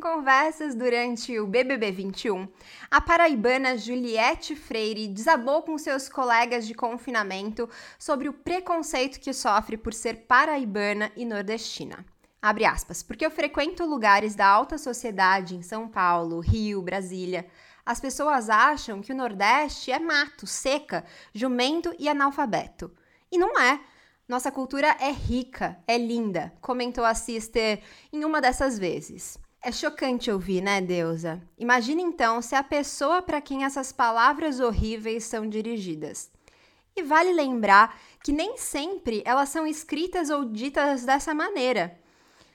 Em conversas durante o BBB 21, a paraibana Juliette Freire desabou com seus colegas de confinamento sobre o preconceito que sofre por ser paraibana e nordestina. Abre aspas, porque eu frequento lugares da alta sociedade em São Paulo, Rio, Brasília. As pessoas acham que o Nordeste é mato, seca, jumento e analfabeto. E não é. Nossa cultura é rica, é linda, comentou a Sister em uma dessas vezes. É chocante ouvir, né, Deusa? Imagine então se a pessoa para quem essas palavras horríveis são dirigidas. E vale lembrar que nem sempre elas são escritas ou ditas dessa maneira.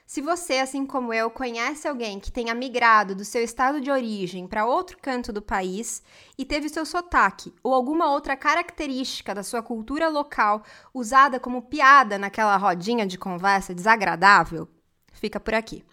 Se você, assim como eu, conhece alguém que tenha migrado do seu estado de origem para outro canto do país e teve seu sotaque ou alguma outra característica da sua cultura local usada como piada naquela rodinha de conversa desagradável, fica por aqui.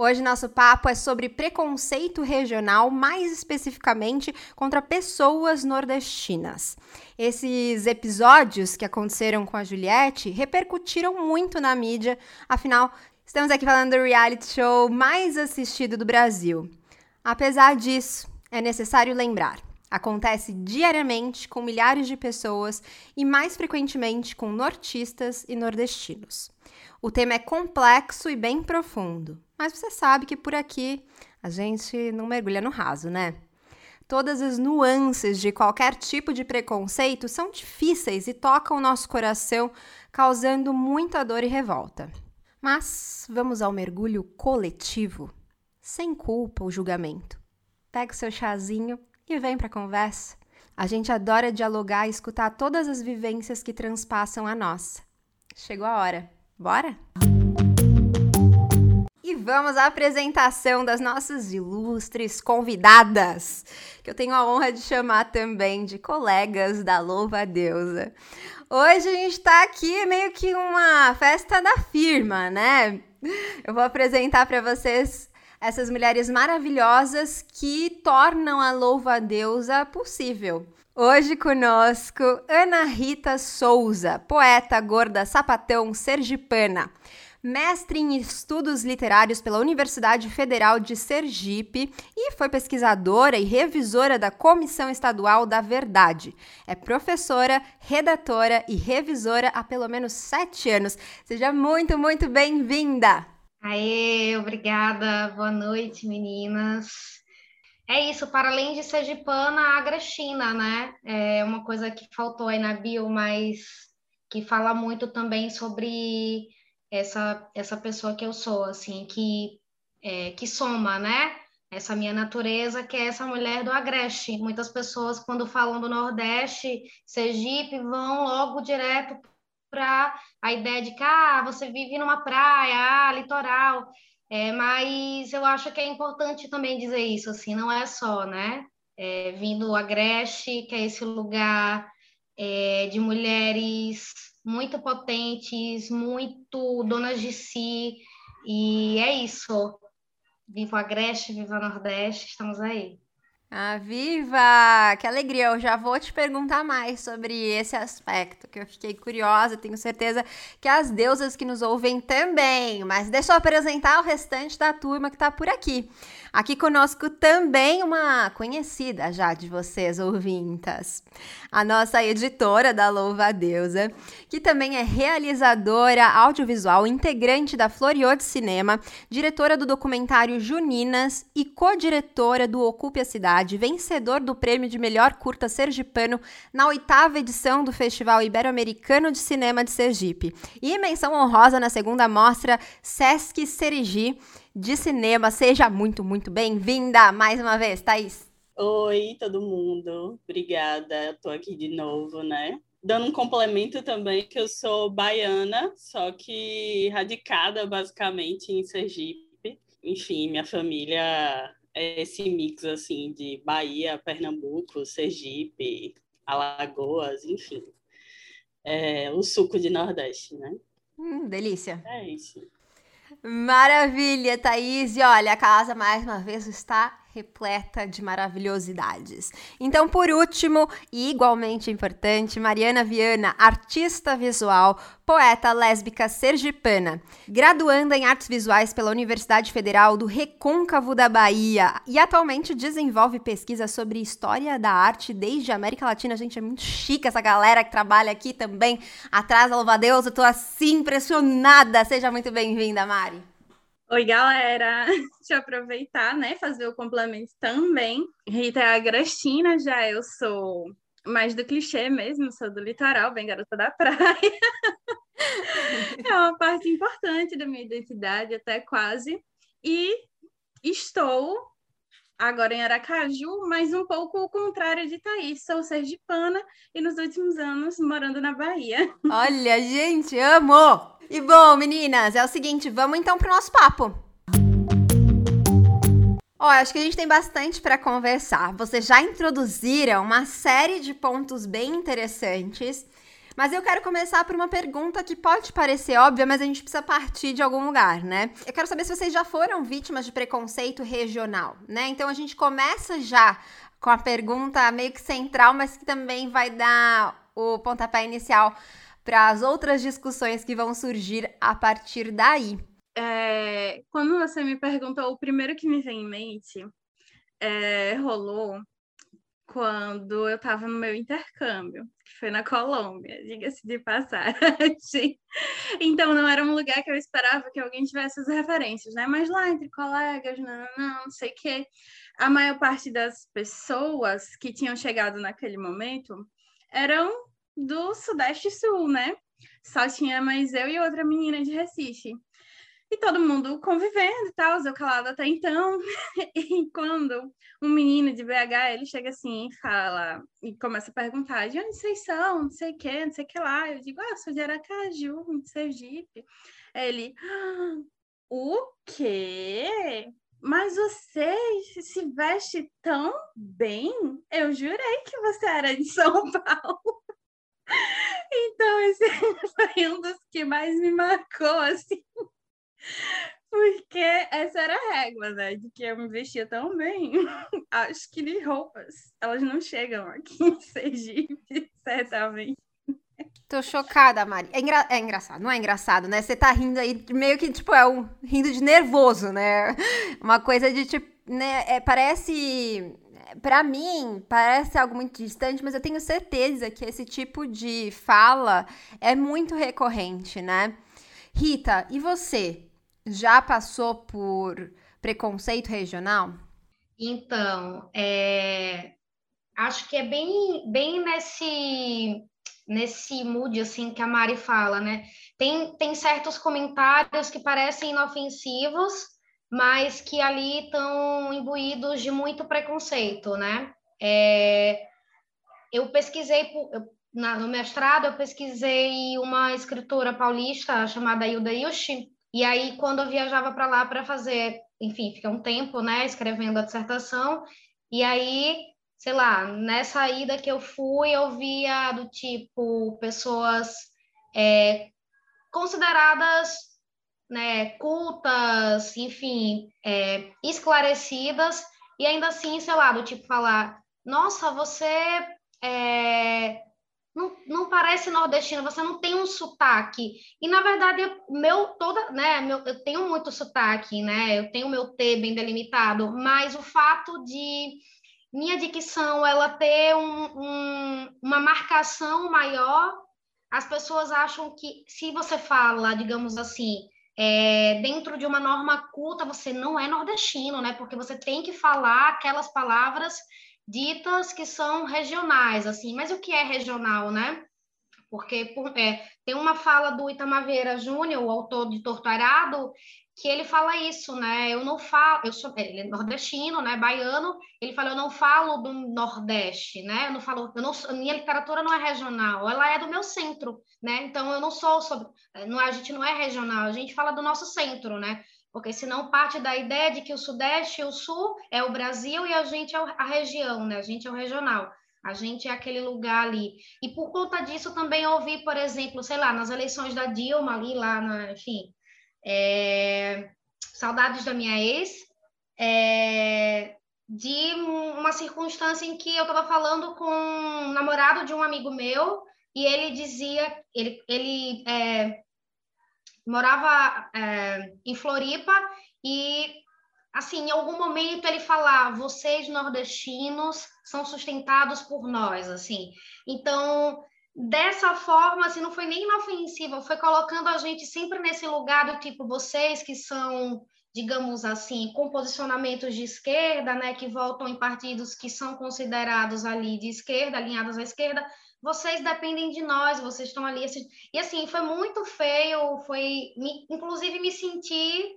Hoje nosso papo é sobre preconceito regional, mais especificamente contra pessoas nordestinas. Esses episódios que aconteceram com a Juliette repercutiram muito na mídia, afinal, estamos aqui falando do reality show mais assistido do Brasil. Apesar disso, é necessário lembrar. Acontece diariamente com milhares de pessoas e mais frequentemente com nortistas e nordestinos. O tema é complexo e bem profundo, mas você sabe que por aqui a gente não mergulha no raso, né? Todas as nuances de qualquer tipo de preconceito são difíceis e tocam o nosso coração, causando muita dor e revolta. Mas vamos ao mergulho coletivo, sem culpa ou julgamento. Pega o seu chazinho e vem para conversa. A gente adora dialogar e escutar todas as vivências que transpassam a nossa. Chegou a hora. Bora? E vamos à apresentação das nossas ilustres convidadas, que eu tenho a honra de chamar também de colegas da Louva Deusa. Hoje a gente está aqui meio que uma festa da firma, né? Eu vou apresentar para vocês essas mulheres maravilhosas que tornam a Louva a Deusa possível. Hoje conosco Ana Rita Souza, poeta gorda sapatão sergipana, mestre em estudos literários pela Universidade Federal de Sergipe e foi pesquisadora e revisora da Comissão Estadual da Verdade. É professora, redatora e revisora há pelo menos sete anos. Seja muito, muito bem-vinda! Aê, obrigada. Boa noite, meninas. É isso, para além de sergipana, a agrestina, né? É uma coisa que faltou aí na bio, mas que fala muito também sobre essa, essa pessoa que eu sou, assim, que, é, que soma, né? Essa minha natureza, que é essa mulher do agreste. Muitas pessoas, quando falam do Nordeste, Sergipe, vão logo direto para a ideia de que ah, você vive numa praia, ah, litoral. É, mas eu acho que é importante também dizer isso, assim, não é só, né? É, vindo a Agreste, que é esse lugar é, de mulheres muito potentes, muito donas de si, e é isso. Viva a Agreste, viva a Nordeste, estamos aí. Ah, viva! Que alegria! Eu já vou te perguntar mais sobre esse aspecto, que eu fiquei curiosa, tenho certeza que as deusas que nos ouvem também. Mas deixa eu apresentar o restante da turma que está por aqui. Aqui conosco também uma conhecida já de vocês, ouvintas. A nossa editora da Louva Deusa, que também é realizadora audiovisual, integrante da Floriô de Cinema, diretora do documentário Juninas e co-diretora do Ocupe a Cidade, vencedor do prêmio de melhor curta sergipano na oitava edição do Festival Ibero-Americano de Cinema de Sergipe. E menção honrosa na segunda mostra Sesc Serigi de cinema. Seja muito, muito bem-vinda mais uma vez, Thaís. Oi, todo mundo. Obrigada. Estou aqui de novo, né? Dando um complemento também que eu sou baiana, só que radicada basicamente em Sergipe. Enfim, minha família esse mix assim de Bahia, Pernambuco, Sergipe, Alagoas, enfim. é, o suco de Nordeste, né? Hum, delícia. É isso. Maravilha, Thaís. E olha, a casa mais uma vez está repleta de maravilhosidades. Então, por último, e igualmente importante, Mariana Viana, artista visual, poeta lésbica sergipana, graduanda em artes visuais pela Universidade Federal do Recôncavo da Bahia e atualmente desenvolve pesquisa sobre história da arte desde a América Latina. Gente, é muito chique essa galera que trabalha aqui também. Atrás, louva a Deus, eu tô assim impressionada. Seja muito bem-vinda, Mari. Oi, galera! Deixa eu aproveitar, né, fazer o complemento também. Rita é a Grestina, já eu sou mais do clichê mesmo, sou do litoral, bem garota da praia. é uma parte importante da minha identidade, até quase. E estou agora em Aracaju, mas um pouco o contrário de Thaís. Sou sergipana e nos últimos anos morando na Bahia. Olha, gente, amo! E bom, meninas, é o seguinte, vamos então pro nosso papo. Ó, acho que a gente tem bastante para conversar. Vocês já introduziram uma série de pontos bem interessantes, mas eu quero começar por uma pergunta que pode parecer óbvia, mas a gente precisa partir de algum lugar, né? Eu quero saber se vocês já foram vítimas de preconceito regional, né? Então a gente começa já com a pergunta meio que central, mas que também vai dar o pontapé inicial para as outras discussões que vão surgir a partir daí. É, quando você me perguntou, o primeiro que me vem em mente é, rolou quando eu estava no meu intercâmbio, que foi na Colômbia, diga-se de passagem. Então, não era um lugar que eu esperava que alguém tivesse as referências, né? Mas lá entre colegas, não, não, não sei o quê. A maior parte das pessoas que tinham chegado naquele momento eram do Sudeste Sul, né? Só tinha mais eu e outra menina de Recife. E todo mundo convivendo e tal, eu calada até então. E quando um menino de BH, ele chega assim e fala, e começa a perguntar, de onde vocês são? Não sei o que, não sei o que lá. Eu digo, ah, sou de Aracaju, de Sergipe. Ele, ah, o quê? Mas você se veste tão bem? Eu jurei que você era de São Paulo. Então, esse foi um dos que mais me marcou, assim. Porque essa era a régua, né? De que eu me vestia tão bem. Acho que de roupas, elas não chegam aqui em Sergipe, certamente. Tô chocada, Mari. É, engra... é, engraçado, não é engraçado, né? Você tá rindo aí, meio que, tipo, é um rindo de nervoso, né? Uma coisa de, tipo, né? É, parece para mim, parece algo muito distante, mas eu tenho certeza que esse tipo de fala é muito recorrente, né? Rita, e você? Já passou por preconceito regional? Então, é, acho que é bem, bem nesse, nesse mood assim que a Mari fala, né? Tem, tem certos comentários que parecem inofensivos, mas que ali estão imbuídos de muito preconceito, né? É, eu pesquisei, eu, na, no mestrado, eu pesquisei uma escritora paulista chamada Hilda Ilch, e aí, quando eu viajava para lá para fazer, enfim, fica um tempo, né, escrevendo a dissertação, e aí, sei lá, nessa ida que eu fui, eu via do tipo pessoas é, consideradas né, cultas, enfim, é, esclarecidas, e ainda assim, sei lá, do tipo falar, nossa, você é, não, não parece nordestino, você não tem um sotaque. E na verdade, meu toda, né, meu, eu tenho muito sotaque, né? Eu tenho meu T bem delimitado, mas o fato de minha dicção ela ter um, um, uma marcação maior, as pessoas acham que se você fala, digamos assim, é, dentro de uma norma culta, você não é nordestino, né? Porque você tem que falar aquelas palavras ditas que são regionais, assim. Mas o que é regional, né? Porque por, é, tem uma fala do Itamaveira Júnior, o autor de Torturado, que ele fala isso, né? Eu não falo, eu sou, ele é nordestino, né? Baiano. Ele fala, eu não falo do Nordeste, né? Eu não falo, eu não, minha literatura não é regional, ela é do meu centro, né? Então eu não sou sobre, não, a gente não é regional, a gente fala do nosso centro, né? Porque senão parte da ideia de que o Sudeste e o Sul é o Brasil e a gente é a região, né? A gente é o regional. A gente é aquele lugar ali. E por conta disso também ouvi, por exemplo, sei lá, nas eleições da Dilma ali, lá, na, enfim, é, saudades da minha ex, é, de uma circunstância em que eu estava falando com um namorado de um amigo meu e ele dizia, ele, ele é, morava é, em Floripa e assim, em algum momento ele falar, vocês nordestinos são sustentados por nós, assim. Então, dessa forma, assim, não foi nem inofensiva, foi colocando a gente sempre nesse lugar do tipo, vocês que são, digamos assim, com posicionamentos de esquerda, né, que votam em partidos que são considerados ali de esquerda, alinhados à esquerda, vocês dependem de nós, vocês estão ali. E assim, foi muito feio, foi, me, inclusive me senti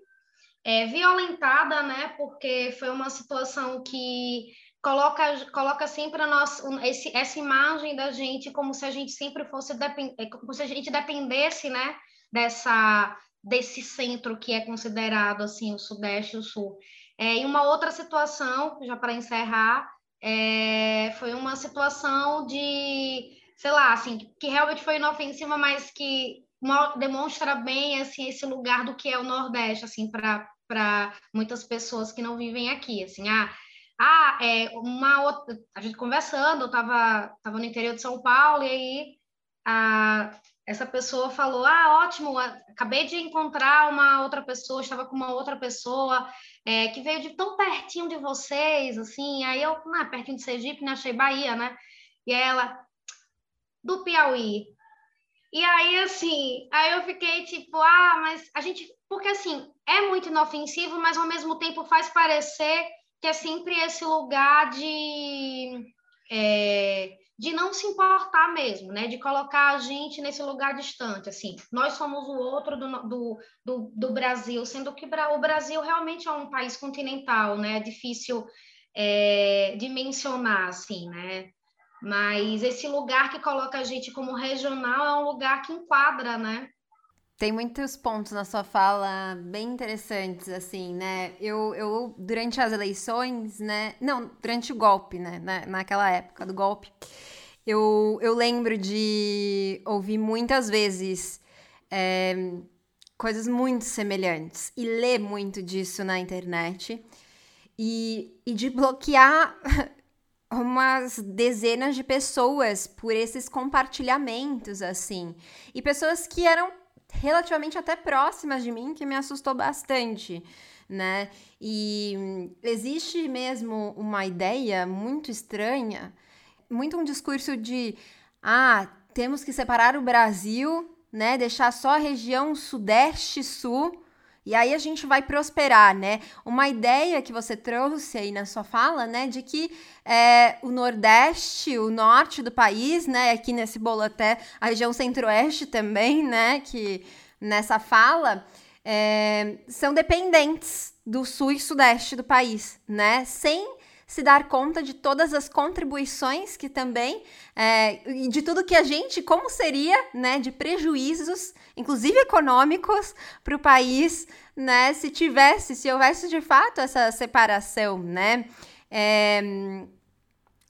é, violentada, né? Porque foi uma situação que coloca, coloca sempre a nossa, esse, essa imagem da gente como se a gente sempre fosse é, como se a gente dependesse, né? Dessa desse centro que é considerado assim o sudeste e o sul. É, e uma outra situação, já para encerrar, é, foi uma situação de, sei lá, assim, que realmente foi inofensiva, mas que demonstra bem assim esse lugar do que é o Nordeste, assim, para para muitas pessoas que não vivem aqui, assim, ah, ah, é uma outra, a gente conversando, eu estava tava no interior de São Paulo e aí a, essa pessoa falou, ah, ótimo, acabei de encontrar uma outra pessoa, estava com uma outra pessoa é, que veio de tão pertinho de vocês, assim, aí eu, ah, pertinho de Sergipe, né, achei Bahia, né, e ela, do Piauí, e aí, assim, aí eu fiquei tipo, ah, mas a gente. Porque, assim, é muito inofensivo, mas ao mesmo tempo faz parecer que é sempre esse lugar de. É, de não se importar mesmo, né? De colocar a gente nesse lugar distante, assim. Nós somos o outro do, do, do, do Brasil, sendo que o Brasil realmente é um país continental, né? É difícil é, de mencionar, assim, né? Mas esse lugar que coloca a gente como regional é um lugar que enquadra, né? Tem muitos pontos na sua fala bem interessantes, assim, né? Eu, eu durante as eleições, né? Não, durante o golpe, né? Na, naquela época do golpe, eu, eu lembro de ouvir muitas vezes é, coisas muito semelhantes e ler muito disso na internet e, e de bloquear umas dezenas de pessoas por esses compartilhamentos, assim. E pessoas que eram relativamente até próximas de mim, que me assustou bastante, né? E existe mesmo uma ideia muito estranha, muito um discurso de ah, temos que separar o Brasil, né? Deixar só a região sudeste sul e aí a gente vai prosperar, né? Uma ideia que você trouxe aí na sua fala, né, de que é, o Nordeste, o norte do país, né, aqui nesse bolo até a região Centro-Oeste também, né, que nessa fala é, são dependentes do Sul e Sudeste do país, né? Sem se dar conta de todas as contribuições que também, é, de tudo que a gente, como seria, né, de prejuízos, inclusive econômicos, para o país, né, se tivesse, se houvesse de fato essa separação, né. É,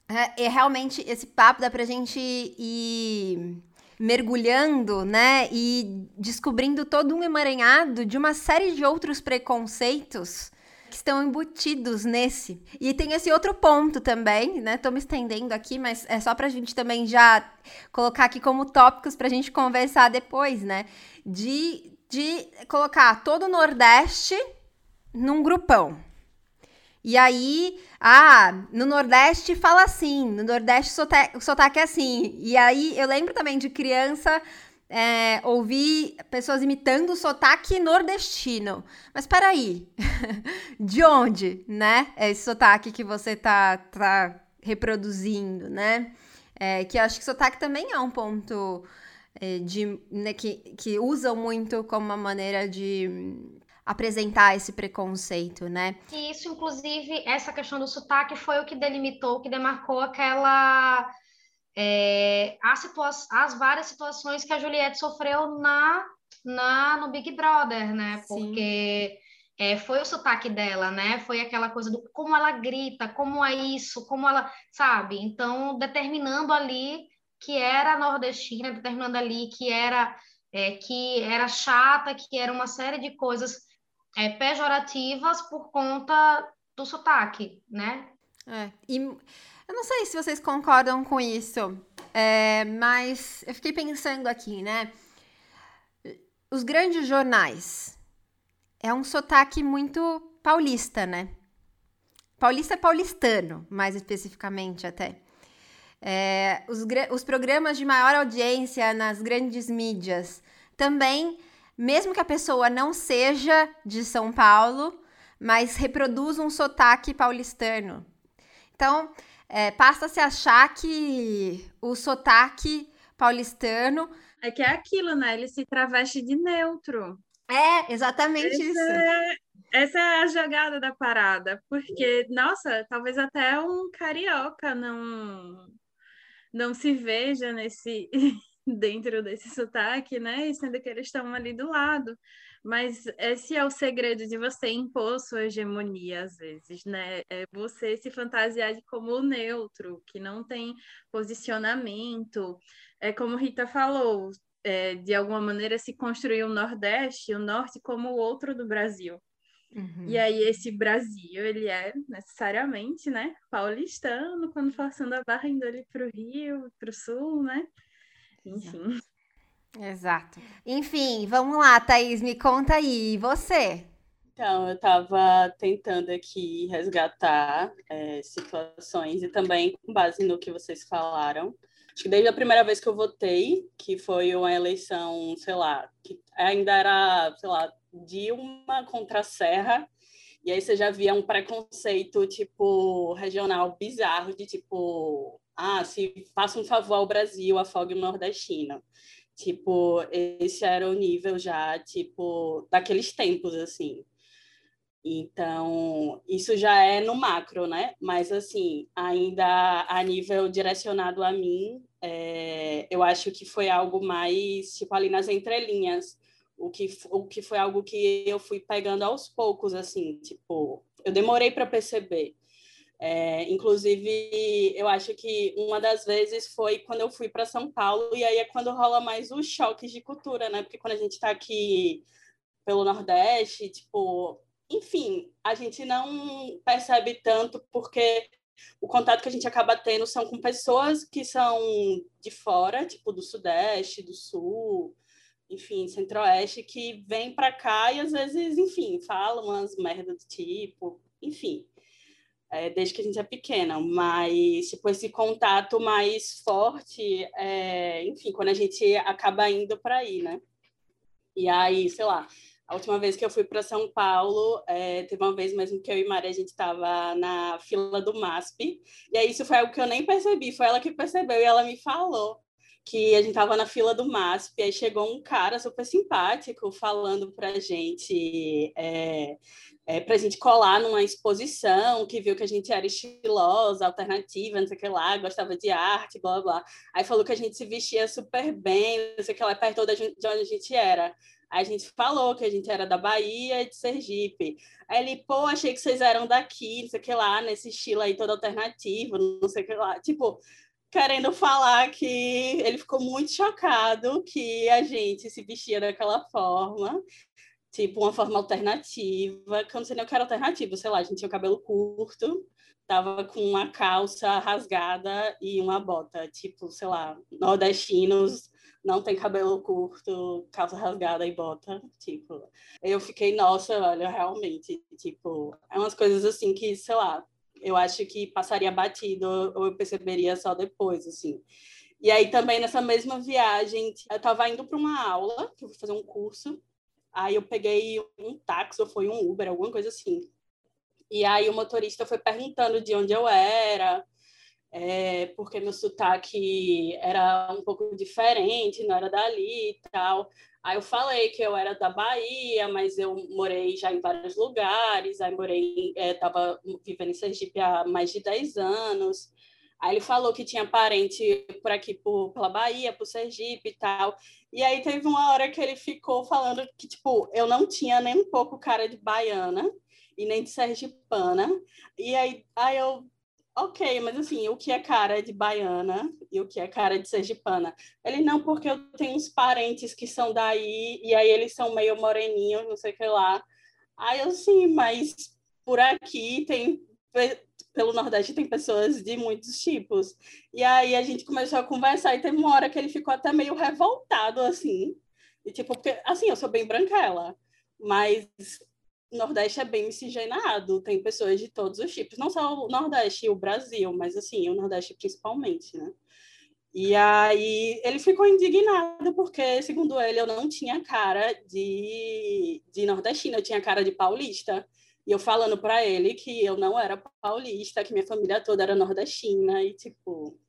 é, é realmente esse papo dá para a gente ir mergulhando, né, e descobrindo todo um emaranhado de uma série de outros preconceitos que estão embutidos nesse. E tem esse outro ponto também, né? Tô me estendendo aqui, mas é só pra gente também já colocar aqui como tópicos pra gente conversar depois, né? De, de colocar todo o Nordeste num grupão. E aí, ah, no Nordeste fala assim, no Nordeste o sotaque é assim. E aí eu lembro também de criança é, ouvir pessoas imitando o sotaque nordestino. Mas peraí, de onde, né? É esse sotaque que você tá, tá reproduzindo, né? É, que acho que sotaque também é um ponto é, de, né, que, que usam muito como uma maneira de apresentar esse preconceito, né? E isso, inclusive, essa questão do sotaque foi o que delimitou, que demarcou aquela é, as, as várias situações que a Juliette sofreu na, na no Big Brother, né? Porque é, foi o sotaque dela, né? Foi aquela coisa do como ela grita, como é isso, como ela, sabe? Então, determinando ali que era nordestina, determinando ali que era é, que era chata, que era uma série de coisas é, pejorativas por conta do sotaque, né? É, e eu não sei se vocês concordam com isso, é, mas eu fiquei pensando aqui, né? Os grandes jornais, é um sotaque muito paulista, né? Paulista é paulistano, mais especificamente até. É, os, os programas de maior audiência nas grandes mídias também, mesmo que a pessoa não seja de São Paulo, mas reproduz um sotaque paulistano. Então, é, passa-se a achar que o sotaque paulistano. É que é aquilo, né? Ele se traveste de neutro. É, exatamente essa isso. É, essa é a jogada da parada, porque, nossa, talvez até um carioca não não se veja nesse dentro desse sotaque, né? sendo que eles estão ali do lado. Mas esse é o segredo de você impor sua hegemonia, às vezes, né? É você se fantasiar de como neutro, que não tem posicionamento. É como Rita falou, é, de alguma maneira se construiu o Nordeste, o Norte como o outro do Brasil. Uhum. E aí esse Brasil, ele é necessariamente, né, paulistano, quando passando a barra indo ali para o Rio, para o Sul, né? Enfim. Exato. Enfim, vamos lá, Thaís, me conta aí, e você? Então, eu estava tentando aqui resgatar é, situações e também com base no que vocês falaram, Acho que desde a primeira vez que eu votei, que foi uma eleição, sei lá, que ainda era, sei lá, Dilma contra a Serra, e aí você já via um preconceito, tipo, regional bizarro, de tipo, ah, se faça um favor ao Brasil, afogue o nordestino. Tipo, esse era o nível já, tipo, daqueles tempos, assim. Então, isso já é no macro, né? Mas, assim, ainda a nível direcionado a mim, é, eu acho que foi algo mais, tipo, ali nas entrelinhas. O que, o que foi algo que eu fui pegando aos poucos, assim, tipo, eu demorei para perceber. É, inclusive, eu acho que uma das vezes foi quando eu fui para São Paulo, e aí é quando rola mais os choques de cultura, né? Porque quando a gente está aqui pelo Nordeste, tipo, enfim, a gente não percebe tanto porque o contato que a gente acaba tendo são com pessoas que são de fora, tipo do Sudeste, do Sul, enfim, Centro-Oeste, que vêm para cá e às vezes, enfim, falam umas merdas do tipo, enfim, é, desde que a gente é pequena, mas tipo, esse contato mais forte, é, enfim, quando a gente acaba indo para aí, né? E aí, sei lá, a última vez que eu fui para São Paulo, é, teve uma vez mesmo que eu e Maria, a gente estava na fila do MASP, e aí isso foi algo que eu nem percebi, foi ela que percebeu e ela me falou que a gente estava na fila do MASP, aí chegou um cara super simpático falando para a gente, é, é, para a gente colar numa exposição, que viu que a gente era estilosa, alternativa, não sei o que lá, gostava de arte, blá, blá. Aí falou que a gente se vestia super bem, não sei o que lá, perto de onde a gente era. Aí a gente falou que a gente era da Bahia e de Sergipe. Aí ele, pô, achei que vocês eram daqui, não sei o que lá, nesse estilo aí todo alternativo, não sei o que lá. Tipo, querendo falar que ele ficou muito chocado que a gente se vestia daquela forma, tipo, uma forma alternativa, que eu não sei nem o que era alternativo, sei lá, a gente tinha o cabelo curto, tava com uma calça rasgada e uma bota, tipo, sei lá, nordestinos não tem cabelo curto, calça rasgada e bota, tipo. Eu fiquei, nossa, olha, realmente, tipo, é umas coisas assim que, sei lá, eu acho que passaria batido ou eu perceberia só depois, assim. E aí também nessa mesma viagem, eu estava indo para uma aula, que eu fui fazer um curso, aí eu peguei um táxi ou foi um Uber, alguma coisa assim. E aí o motorista foi perguntando de onde eu era, é, porque meu sotaque era um pouco diferente, não era dali e tal. Aí eu falei que eu era da Bahia, mas eu morei já em vários lugares, aí morei, estava é, vivendo em Sergipe há mais de 10 anos. Aí ele falou que tinha parente por aqui, por, pela Bahia, por Sergipe e tal. E aí teve uma hora que ele ficou falando que, tipo, eu não tinha nem um pouco cara de baiana e nem de sergipana. E aí, aí eu, ok, mas assim, o que é cara de baiana e o que é cara de sergipana? Ele, não, porque eu tenho uns parentes que são daí, e aí eles são meio moreninhos, não sei o que lá. Aí eu, sim, mas por aqui tem pelo Nordeste tem pessoas de muitos tipos. E aí a gente começou a conversar e teve uma hora que ele ficou até meio revoltado, assim. E tipo, porque, assim, eu sou bem branquela, mas o Nordeste é bem miscigenado, tem pessoas de todos os tipos, não só o Nordeste e o Brasil, mas assim, o Nordeste principalmente, né? E aí ele ficou indignado porque, segundo ele, eu não tinha cara de, de nordestina, eu tinha cara de paulista. E eu falando para ele que eu não era paulista, que minha família toda era nordestina e tipo,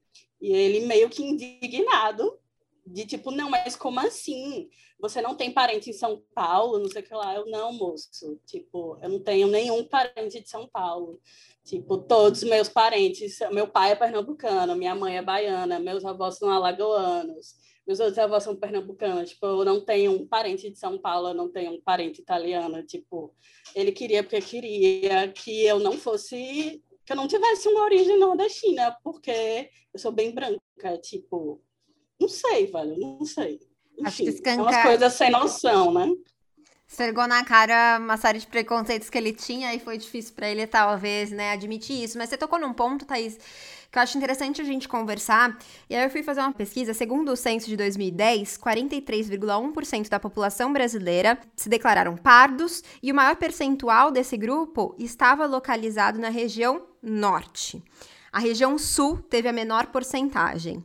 e ele meio que indignado de tipo, não, mas como assim? Você não tem parente em São Paulo, não sei o que lá. Eu não, moço. Tipo, eu não tenho nenhum parente de São Paulo. Tipo, todos os meus parentes, meu pai é pernambucano, minha mãe é baiana, meus avós são alagoanos meus outros avós são pernambucanos, tipo, eu não tenho um parente de São Paulo, eu não tenho um parente italiano, tipo, ele queria porque queria que eu não fosse, que eu não tivesse uma origem nordestina, porque eu sou bem branca, tipo, não sei, velho, não sei. Enfim, Acho que escancar... é umas coisas sem noção, né? Esfregou na cara uma série de preconceitos que ele tinha e foi difícil para ele, talvez, né, admitir isso. Mas você tocou num ponto, Thaís, que eu acho interessante a gente conversar. E aí eu fui fazer uma pesquisa, segundo o censo de 2010, 43,1% da população brasileira se declararam pardos e o maior percentual desse grupo estava localizado na região norte. A região sul teve a menor porcentagem.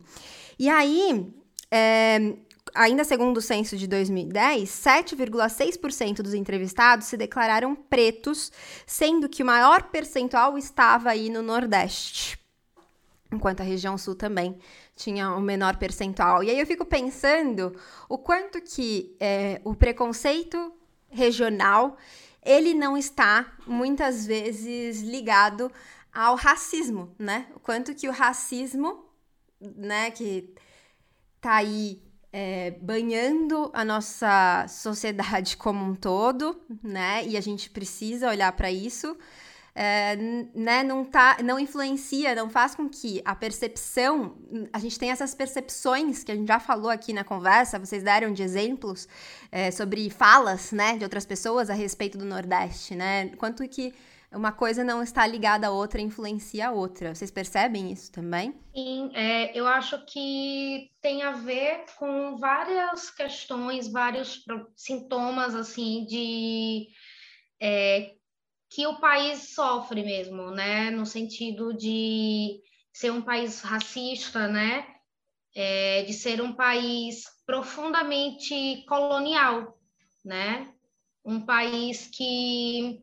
E aí, é, ainda segundo o censo de 2010, 7,6% dos entrevistados se declararam pretos, sendo que o maior percentual estava aí no Nordeste enquanto a região sul também tinha um menor percentual. E aí eu fico pensando o quanto que é, o preconceito regional ele não está muitas vezes ligado ao racismo, né? O quanto que o racismo, né, que tá aí é, banhando a nossa sociedade como um todo, né? E a gente precisa olhar para isso é, né, não, tá, não influencia, não faz com que a percepção, a gente tem essas percepções que a gente já falou aqui na conversa, vocês deram de exemplos é, sobre falas, né, de outras pessoas a respeito do Nordeste, né, quanto que uma coisa não está ligada à outra influencia a outra. Vocês percebem isso também? Sim, é, eu acho que tem a ver com várias questões, vários sintomas assim de é, que o país sofre mesmo, né? No sentido de ser um país racista, né? É, de ser um país profundamente colonial, né? Um país que,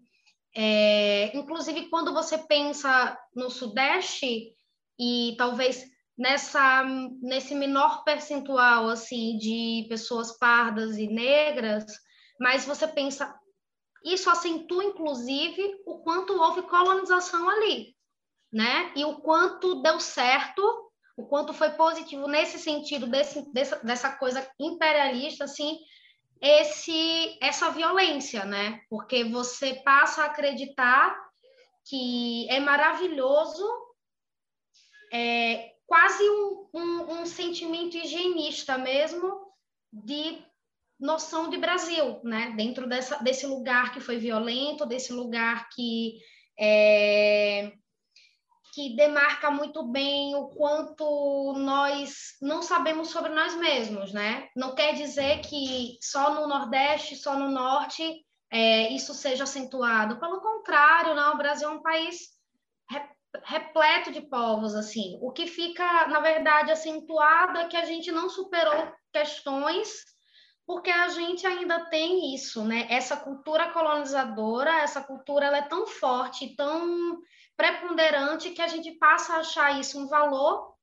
é, inclusive, quando você pensa no Sudeste e talvez nessa nesse menor percentual assim de pessoas pardas e negras, mas você pensa isso acentua, inclusive, o quanto houve colonização ali, né? E o quanto deu certo, o quanto foi positivo nesse sentido desse, dessa, dessa coisa imperialista, assim, esse, essa violência, né? Porque você passa a acreditar que é maravilhoso, é quase um, um, um sentimento higienista mesmo de noção de Brasil, né? Dentro dessa, desse lugar que foi violento, desse lugar que é, que demarca muito bem o quanto nós não sabemos sobre nós mesmos, né? Não quer dizer que só no Nordeste, só no Norte é, isso seja acentuado. Pelo contrário, não. O Brasil é um país repleto de povos, assim. O que fica, na verdade, acentuado é que a gente não superou questões porque a gente ainda tem isso, né? Essa cultura colonizadora, essa cultura ela é tão forte, tão preponderante que a gente passa a achar isso um valor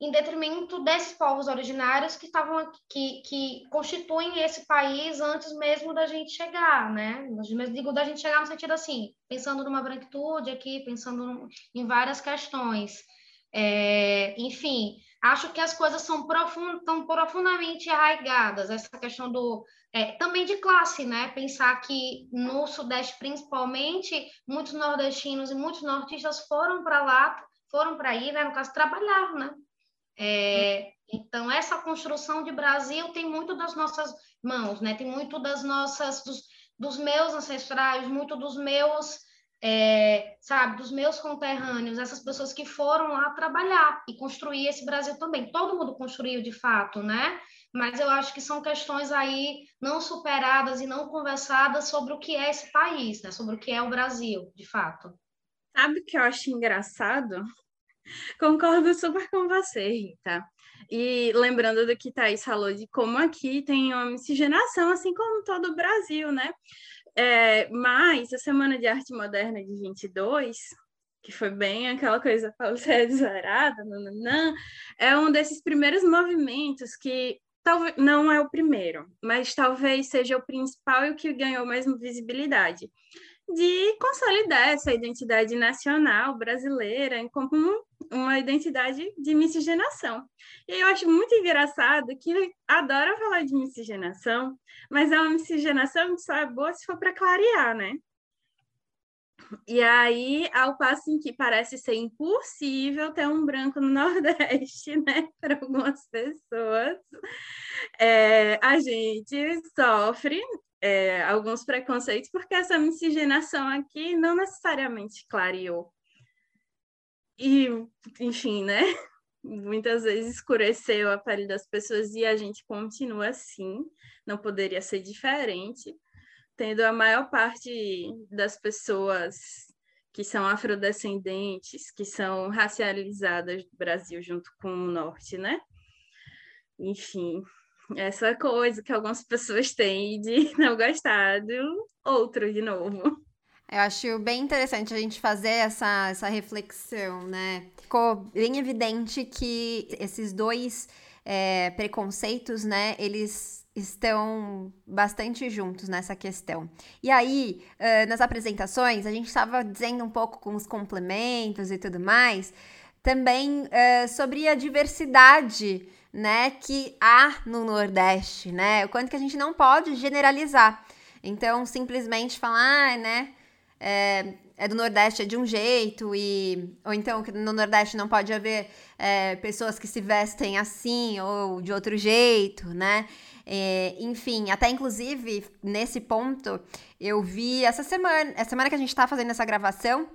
em detrimento desses povos originários que estavam que, que constituem esse país antes mesmo da gente chegar, né? Mas digo da gente chegar no sentido assim, pensando numa branquitude aqui, pensando em várias questões. É, enfim, acho que as coisas são tão profundamente arraigadas, essa questão do é, também de classe, né? Pensar que no Sudeste, principalmente, muitos nordestinos e muitos nortistas foram para lá, foram para aí, né? No caso, trabalhar, né? É, então, essa construção de Brasil tem muito das nossas mãos, né? Tem muito das nossas, dos, dos meus ancestrais, muito dos meus é, sabe, dos meus conterrâneos, essas pessoas que foram lá trabalhar e construir esse Brasil também. Todo mundo construiu de fato, né? Mas eu acho que são questões aí não superadas e não conversadas sobre o que é esse país, né? Sobre o que é o Brasil, de fato. Sabe o que eu acho engraçado? Concordo super com você, Rita. E lembrando do que Thaís falou de como aqui tem uma miscigenação, assim como todo o Brasil, né? É, mas a Semana de Arte Moderna de 22, que foi bem aquela coisa falsada, nananã, é um desses primeiros movimentos que talvez não é o primeiro, mas talvez seja o principal e o que ganhou mais visibilidade de consolidar essa identidade nacional brasileira como uma identidade de miscigenação. E eu acho muito engraçado que adora falar de miscigenação, mas é uma miscigenação que só é boa se for para clarear, né? E aí, ao passo em que parece ser impossível ter um branco no Nordeste, né, para algumas pessoas, é, a gente sofre é, alguns preconceitos, porque essa miscigenação aqui não necessariamente clareou. E, enfim, né? Muitas vezes escureceu a pele das pessoas e a gente continua assim, não poderia ser diferente, tendo a maior parte das pessoas que são afrodescendentes, que são racializadas do Brasil junto com o Norte, né? Enfim, essa coisa que algumas pessoas têm de não gostar do outro de novo. Eu acho bem interessante a gente fazer essa, essa reflexão, né? Ficou bem evidente que esses dois é, preconceitos, né, eles estão bastante juntos nessa questão. E aí, uh, nas apresentações, a gente estava dizendo um pouco com os complementos e tudo mais, também uh, sobre a diversidade né, que há no Nordeste, né? O quanto que a gente não pode generalizar. Então, simplesmente falar, ah, né, é, é, do Nordeste é de um jeito, e, ou então que no Nordeste não pode haver é, pessoas que se vestem assim ou de outro jeito, né? É, enfim, até inclusive nesse ponto, eu vi essa semana, essa semana que a gente está fazendo essa gravação,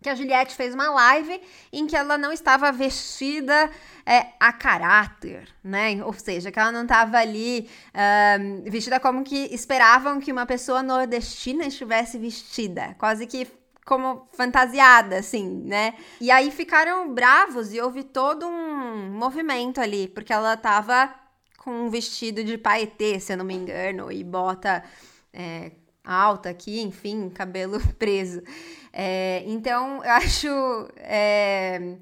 que a Juliette fez uma live em que ela não estava vestida é, a caráter, né? Ou seja, que ela não estava ali vestida como que esperavam que uma pessoa nordestina estivesse vestida, quase que como fantasiada, assim, né? E aí ficaram bravos e houve todo um movimento ali, porque ela estava com um vestido de paetê, se eu não me engano, e bota é, alta aqui, enfim, cabelo preso. É, então, eu acho. É,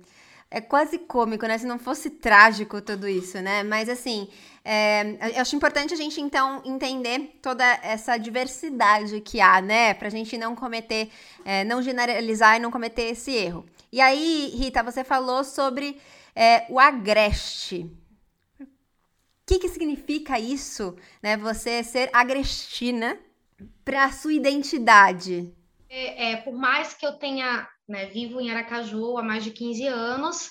é quase cômico, né? Se não fosse trágico tudo isso, né? Mas assim, é, eu acho importante a gente então entender toda essa diversidade que há, né? Pra gente não cometer, é, não generalizar e não cometer esse erro. E aí, Rita, você falou sobre é, o agreste. O que, que significa isso, né? Você ser agrestina para a sua identidade? É, é, por mais que eu tenha, né, vivo em Aracaju há mais de 15 anos,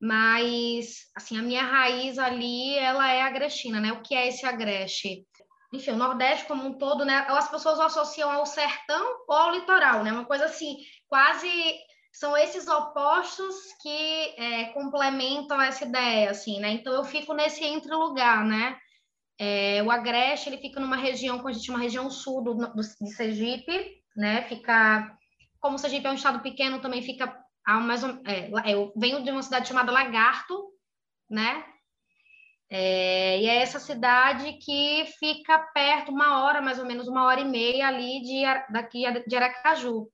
mas, assim, a minha raiz ali, ela é agrestina, né? O que é esse agreste? Enfim, o Nordeste como um todo, né? As pessoas associam ao sertão ou ao litoral, né? Uma coisa assim, quase são esses opostos que é, complementam essa ideia, assim, né? Então eu fico nesse entre lugar, né? É, o Agreste ele fica numa região, como a gente chama região sul do, do, de Sergipe, né? Fica, como o Sergipe é um estado pequeno, também fica a mais é, eu venho de uma cidade chamada Lagarto, né? É, e é essa cidade que fica perto, uma hora, mais ou menos, uma hora e meia ali de, daqui de Aracaju.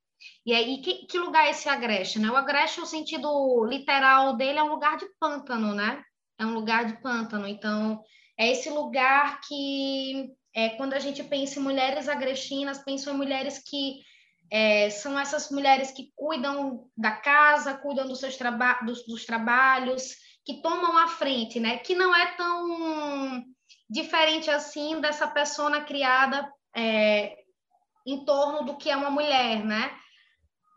E aí, que, que lugar é esse Agreste, né? O Agreste, o sentido literal dele, é um lugar de pântano, né? É um lugar de pântano. Então, é esse lugar que, é, quando a gente pensa em mulheres agrestinas, penso em mulheres que É, são essas mulheres que cuidam da casa, cuidam dos seus traba dos, dos trabalhos, que tomam a frente, né? Que não é tão diferente assim dessa persona criada é, em torno do que é uma mulher, né?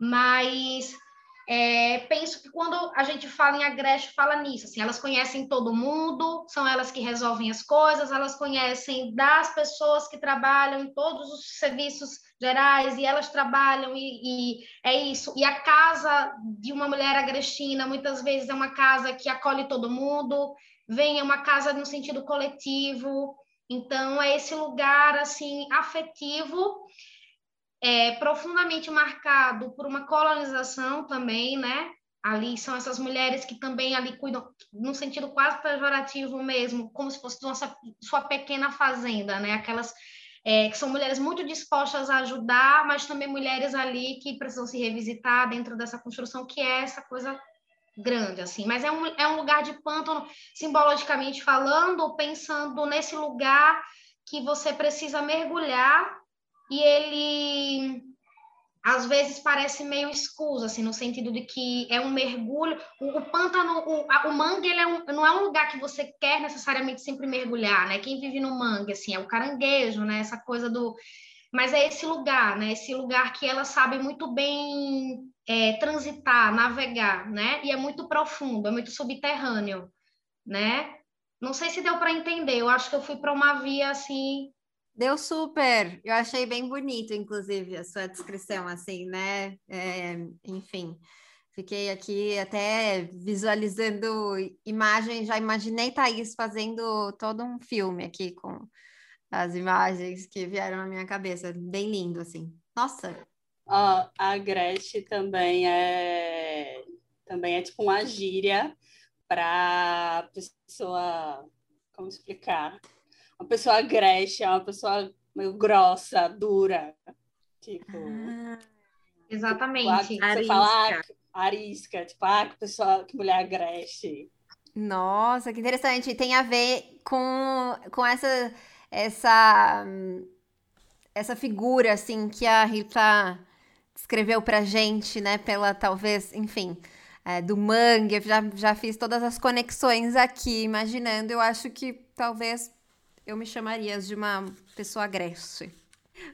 Mas é, penso que quando a gente fala em Agreste, fala nisso, assim, elas conhecem todo mundo, são elas que resolvem as coisas, elas conhecem das pessoas que trabalham em todos os serviços gerais, e elas trabalham, e, e é isso. E a casa de uma mulher agrestina, muitas vezes, é uma casa que acolhe todo mundo, vem, é uma casa no sentido coletivo, então é esse lugar, assim, afetivo, é, profundamente marcado por uma colonização também, né? Ali são essas mulheres que também ali cuidam, num sentido quase pejorativo mesmo, como se fosse nossa, sua pequena fazenda, né? Aquelas é, que são mulheres muito dispostas a ajudar, mas também mulheres ali que precisam se revisitar dentro dessa construção que é essa coisa grande, assim. Mas é um, é um lugar de pântano, simbologicamente falando, pensando nesse lugar que você precisa mergulhar e ele às vezes parece meio escuso, assim, no sentido de que é um mergulho. O, o pântano, o, a, o mangue, ele é um, não é um lugar que você quer necessariamente sempre mergulhar, né? Quem vive no mangue, assim, é o caranguejo, né? Essa coisa do. Mas é esse lugar, né? Esse lugar que ela sabe muito bem é, transitar, navegar, né? E é muito profundo, é muito subterrâneo, né? Não sei se deu para entender. Eu acho que eu fui para uma via assim Deu super. Eu achei bem bonito, inclusive, a sua descrição, assim, né? É, enfim, fiquei aqui até visualizando imagens, já imaginei Thaís fazendo todo um filme aqui com as imagens que vieram na minha cabeça. Bem lindo, assim. Nossa! Uh, a Gretchen também é também é tipo uma gíria para pessoa como explicar uma pessoa agreste, é uma pessoa meio grossa, dura. Tipo. Ah, exatamente. Tipo, você fala ah, arisca, tipo, ah, que pessoa, que mulher agreste. Nossa, que interessante. Tem a ver com, com essa, essa, essa figura, assim, que a Rita descreveu pra gente, né? Pela, talvez, enfim, é, do mangue. Eu já, já fiz todas as conexões aqui, imaginando. Eu acho que talvez eu me chamaria de uma pessoa agreste.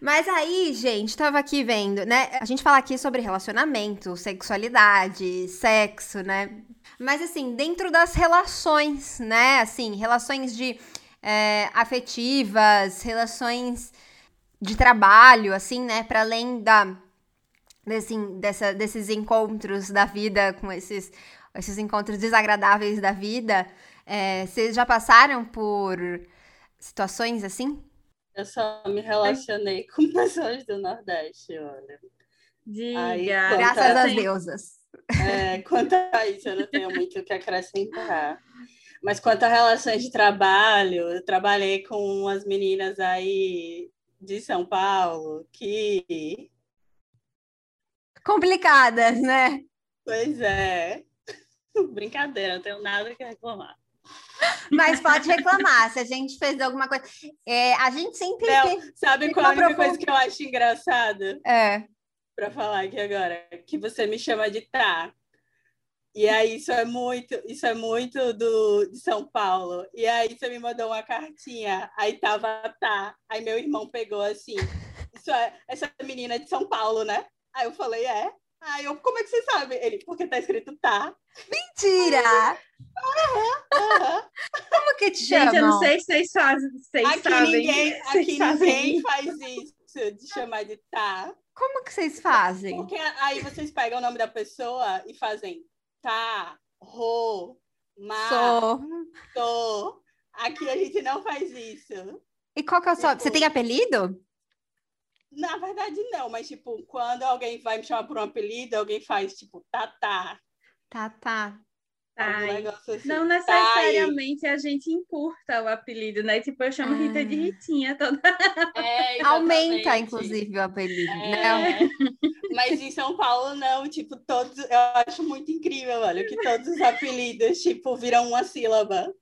Mas aí, gente, tava aqui vendo, né? A gente fala aqui sobre relacionamento, sexualidade, sexo, né? Mas assim, dentro das relações, né? Assim, relações de é, afetivas, relações de trabalho, assim, né? Para além da desse, dessa, desses encontros da vida com esses, esses encontros desagradáveis da vida, é, vocês já passaram por situações assim? Eu só me relacionei com pessoas do Nordeste, olha. Diga, Aí, graças às deusas. É, quanto a isso, eu não tenho muito o que acrescentar. Mas quanto a relações de trabalho, eu trabalhei com umas meninas aí de São Paulo que. Complicadas, né? Pois é. Brincadeira, não tenho nada que reclamar. Mas pode reclamar se a gente fez alguma coisa. É, a gente sempre. Não, sabe qual é a única coisa que eu acho engraçada? É. Pra falar aqui agora, que você me chama de tá. E aí isso é muito, isso é muito do de São Paulo. E aí você me mandou uma cartinha, aí tava tá. Aí meu irmão pegou assim, isso é essa menina é de São Paulo, né? Aí eu falei, é. Aí eu, como é que você sabe? Ele, porque tá escrito tá. Mentira! Como que te chama? Gente, eu não sei se vocês fazem. Vocês aqui sabem, ninguém, aqui ninguém faz isso de chamar de tá. Como que vocês fazem? Porque aí vocês pegam o nome da pessoa e fazem tá, ro, ma, tô. Aqui a gente não faz isso. E qual que é o seu... Tipo, Você tem apelido? Na verdade, não, mas tipo, quando alguém vai me chamar por um apelido, alguém faz tipo Tatá. Tatá. Assim. Não necessariamente a gente encurta o apelido, né? Tipo, eu chamo ah. Rita de ah. Ritinha toda. É, Aumenta, inclusive, o apelido, é. né? Mas em São Paulo, não, tipo, todos. Eu acho muito incrível, olha, que todos os apelidos, tipo, viram uma sílaba.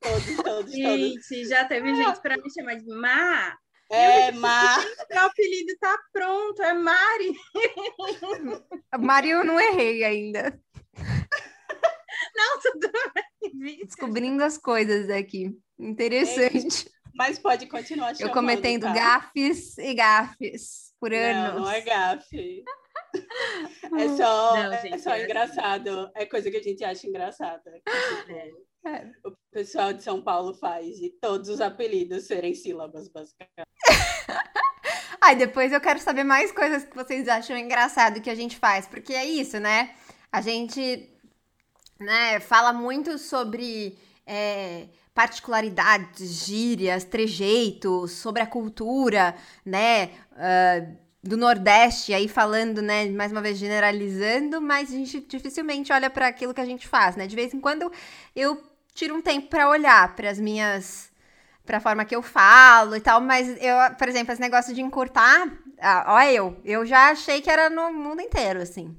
Todos, todos, gente, todos. já teve gente para me chamar de Má. É, Mar. Meu apelido tá pronto, é Mari. Mari, eu não errei ainda. Não, tudo bem. Descobrindo as coisas aqui. Interessante. Mas pode continuar chamando, Eu cometendo tá? gafes e gafes por anos. Não, não é gafe. É só, Não, é gente, só é- engraçado. É coisa que a gente acha engraçada. Tipo, É. O pessoal de São Paulo faz de todos os apelidos serem sílabas, basicamente. Ai, depois eu quero saber mais coisas que vocês acham engraçado que a gente faz, porque é isso, né? A gente né, fala muito sobre é, particularidades, gírias, trejeitos, sobre a cultura, né? ah, do Nordeste, aí falando, né, mais uma vez generalizando, mas a gente dificilmente olha para aquilo que a gente faz, né? De vez em quando eu tiro um tempo para olhar para as minhas pra forma que eu falo e tal, mas eu, por exemplo, esse negócio de encurtar, ah, olha eu, eu já achei que era no mundo inteiro, assim.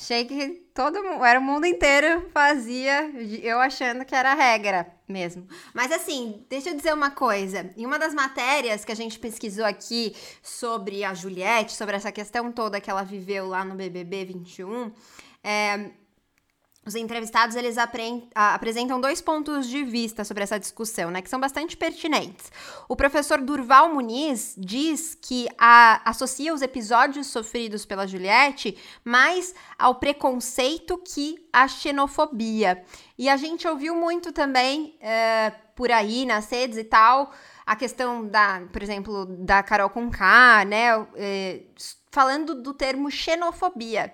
Achei que todo mundo, era o mundo inteiro fazia, eu achando que era regra mesmo. Mas assim, deixa eu dizer uma coisa. Em uma das matérias que a gente pesquisou aqui sobre a Juliette, sobre essa questão toda que ela viveu lá no BBB 21, é, os entrevistados eles apresentam dois pontos de vista sobre essa discussão, né, que são bastante pertinentes. O professor Durval Muniz diz que a- associa os episódios sofridos pela Juliette mais ao preconceito que à xenofobia. E a gente ouviu muito também eh, por aí nas redes e tal a questão da, por exemplo, da Carol Conká, né, eh, falando do termo xenofobia.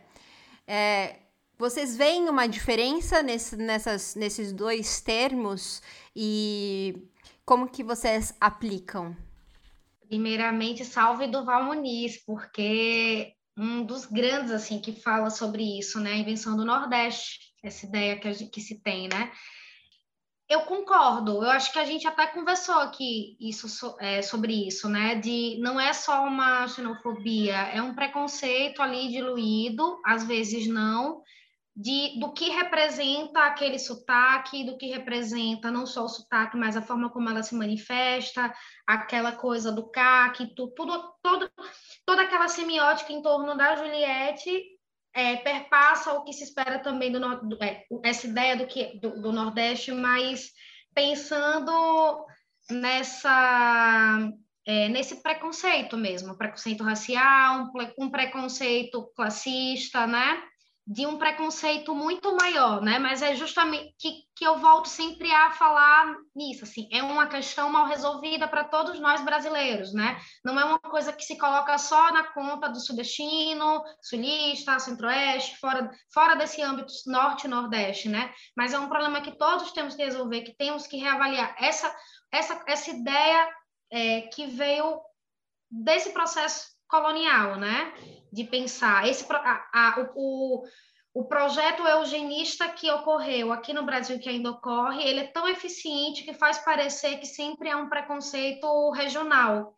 É, vocês veem uma diferença nesse- nessas- nesses dois termos e como que vocês aplicam? Primeiramente, salve Duval Muniz, porque um dos grandes assim que fala sobre isso, né, a invenção do Nordeste, essa ideia que, gente, que se tem, né? Eu concordo. Eu acho que a gente até conversou aqui isso so- é, sobre isso, né? De não é só uma xenofobia, é um preconceito ali diluído, às vezes não, de do que representa aquele sotaque, do que representa não só o sotaque, mas a forma como ela se manifesta, aquela coisa do CAC, tu- tudo, todo, toda aquela semiótica em torno da Juliette é, perpassa o que se espera também do, do- é, essa ideia do que do, do Nordeste, mas pensando nessa é, nesse preconceito mesmo, preconceito racial, um preconceito classista, né? De um preconceito muito maior, né? Mas é justamente que, que eu volto sempre a falar nisso, assim, é uma questão mal resolvida para todos nós brasileiros, né? Não é uma coisa que se coloca só na conta do sudestino, sulista, centro-oeste, fora, fora desse âmbito norte nordeste, né? Mas é um problema que todos temos que resolver, que temos que reavaliar. Essa, essa, essa ideia é, que veio desse processo colonial, né? De pensar esse a, a, o, o, projeto eugenista que ocorreu aqui no Brasil, que ainda ocorre, ele é tão eficiente que faz parecer que sempre é um preconceito regional.